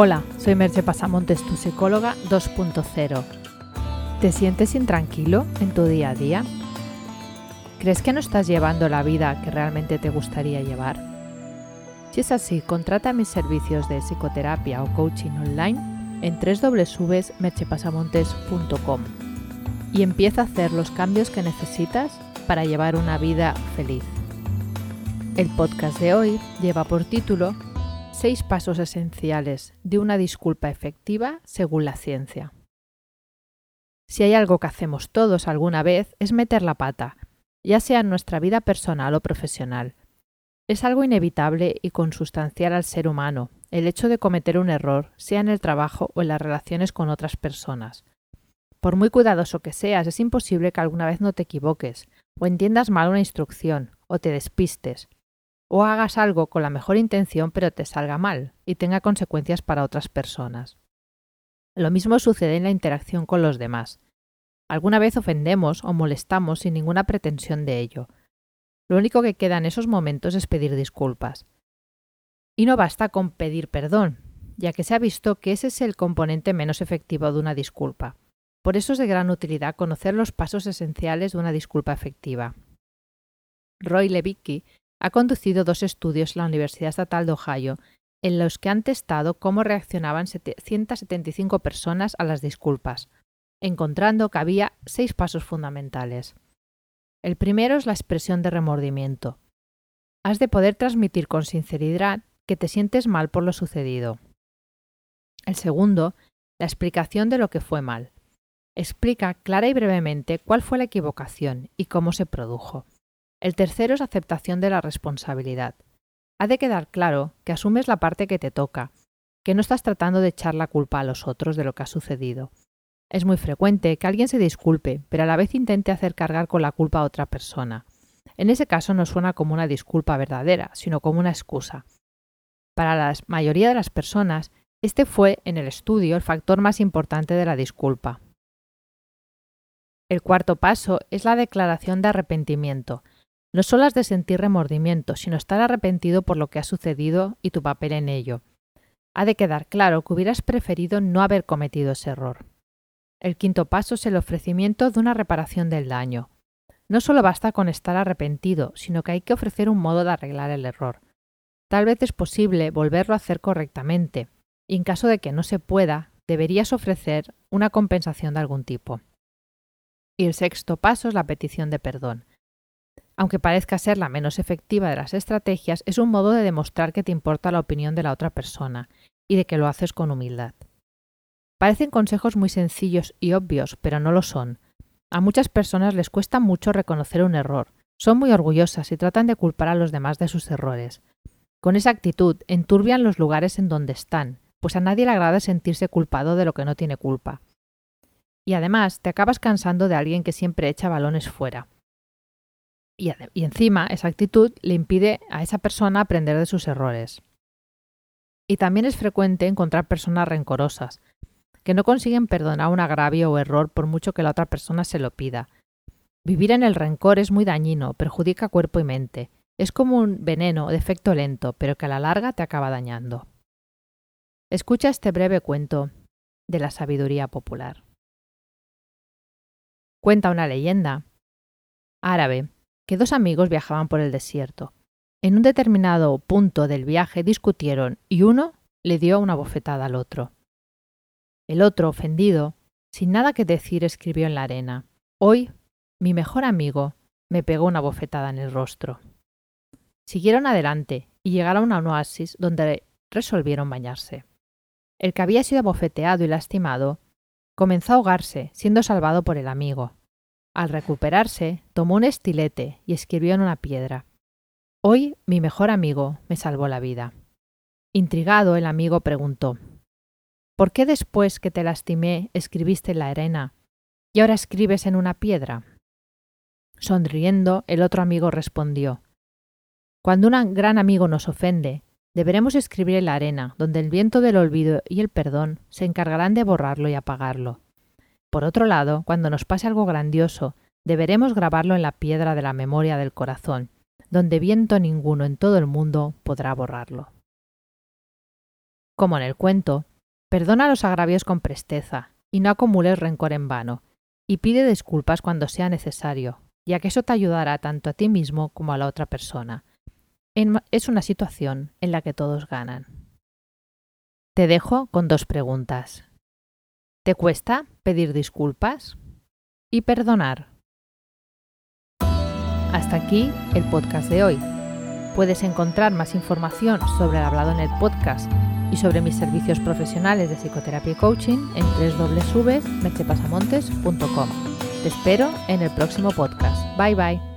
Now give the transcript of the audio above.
Hola, soy Merche Pasamontes, tu psicóloga 2.0. ¿Te sientes intranquilo en tu día a día? ¿Crees que no estás llevando la vida que realmente te gustaría llevar? Si es así, contrata mis servicios de psicoterapia o coaching online en www.merchepasamontes.com y empieza a hacer los cambios que necesitas para llevar una vida feliz. El podcast de hoy lleva por título Seis pasos esenciales de una disculpa efectiva según la ciencia. Si hay algo que hacemos todos alguna vez es meter la pata, ya sea en nuestra vida personal o profesional. Es algo inevitable y consustancial al ser humano, el hecho de cometer un error, sea en el trabajo o en las relaciones con otras personas. Por muy cuidadoso que seas, es imposible que alguna vez no te equivoques, o entiendas mal una instrucción, o te despistes, o hagas algo con la mejor intención pero te salga mal y tenga consecuencias para otras personas. Lo mismo sucede en la interacción con los demás. Alguna vez ofendemos o molestamos sin ninguna pretensión de ello. Lo único que queda en esos momentos es pedir disculpas. Y no basta con pedir perdón, ya que se ha visto que ese es el componente menos efectivo de una disculpa. Por eso es de gran utilidad conocer los pasos esenciales de una disculpa efectiva. Roy Levicki ha conducido dos estudios en la Universidad Estatal de Ohio en los que han testado cómo reaccionaban 175 personas a las disculpas, encontrando que había seis pasos fundamentales. El primero es la expresión de remordimiento. Has de poder transmitir con sinceridad que te sientes mal por lo sucedido. El segundo, la explicación de lo que fue mal. Explica clara y brevemente cuál fue la equivocación y cómo se produjo. El tercero es aceptación de la responsabilidad. Ha de quedar claro que asumes la parte que te toca, que no estás tratando de echar la culpa a los otros de lo que ha sucedido. Es muy frecuente que alguien se disculpe, pero a la vez intente hacer cargar con la culpa a otra persona. En ese caso no suena como una disculpa verdadera, sino como una excusa. Para la mayoría de las personas, este fue, en el estudio, el factor más importante de la disculpa. El cuarto paso es la declaración de arrepentimiento, no solo has de sentir remordimiento, sino estar arrepentido por lo que ha sucedido y tu papel en ello. Ha de quedar claro que hubieras preferido no haber cometido ese error. El quinto paso es el ofrecimiento de una reparación del daño. No solo basta con estar arrepentido, sino que hay que ofrecer un modo de arreglar el error. Tal vez es posible volverlo a hacer correctamente, y en caso de que no se pueda, deberías ofrecer una compensación de algún tipo. Y el sexto paso es la petición de perdón. Aunque parezca ser la menos efectiva de las estrategias, es un modo de demostrar que te importa la opinión de la otra persona y de que lo haces con humildad. Parecen consejos muy sencillos y obvios, pero no lo son. A muchas personas les cuesta mucho reconocer un error, son muy orgullosas y tratan de culpar a los demás de sus errores. Con esa actitud enturbian los lugares en donde están, pues a nadie le agrada sentirse culpado de lo que no tiene culpa. Y además te acabas cansando de alguien que siempre echa balones fuera. Y, encima esa actitud le impide a esa persona aprender de sus errores. Y también es frecuente encontrar personas rencorosas, que no consiguen perdonar un agravio o error por mucho que la otra persona se lo pida. Vivir en el rencor es muy dañino, perjudica cuerpo y mente. Es como un veneno de efecto lento, pero que a la larga te acaba dañando. Escucha este breve cuento de la sabiduría popular. Cuenta una leyenda árabe que dos amigos viajaban por el desierto. En un determinado punto del viaje discutieron y uno le dio una bofetada al otro. El otro, ofendido, sin nada que decir, escribió en la arena Hoy, mi mejor amigo me pegó una bofetada en el rostro. Siguieron adelante y llegaron a un oasis donde resolvieron bañarse. El que había sido abofeteado y lastimado comenzó a ahogarse, siendo salvado por el amigo. Al recuperarse, tomó un estilete y escribió en una piedra. Hoy mi mejor amigo me salvó la vida. Intrigado, el amigo preguntó ¿Por qué después que te lastimé escribiste en la arena y ahora escribes en una piedra? Sonriendo, el otro amigo respondió Cuando un gran amigo nos ofende, deberemos escribir en la arena, donde el viento del olvido y el perdón se encargarán de borrarlo y apagarlo. Por otro lado, cuando nos pase algo grandioso, deberemos grabarlo en la piedra de la memoria del corazón, donde viento ninguno en todo el mundo podrá borrarlo. Como en el cuento, perdona los agravios con presteza y no acumules rencor en vano, y pide disculpas cuando sea necesario, ya que eso te ayudará tanto a ti mismo como a la otra persona. Es una situación en la que todos ganan. Te dejo con dos preguntas. ¿Te cuesta pedir disculpas? ¿Y perdonar? Hasta aquí el podcast de hoy. Puedes encontrar más información sobre el hablado en el podcast y sobre mis servicios profesionales de psicoterapia y coaching en www.mechepasamontes.com. Te espero en el próximo podcast. Bye bye.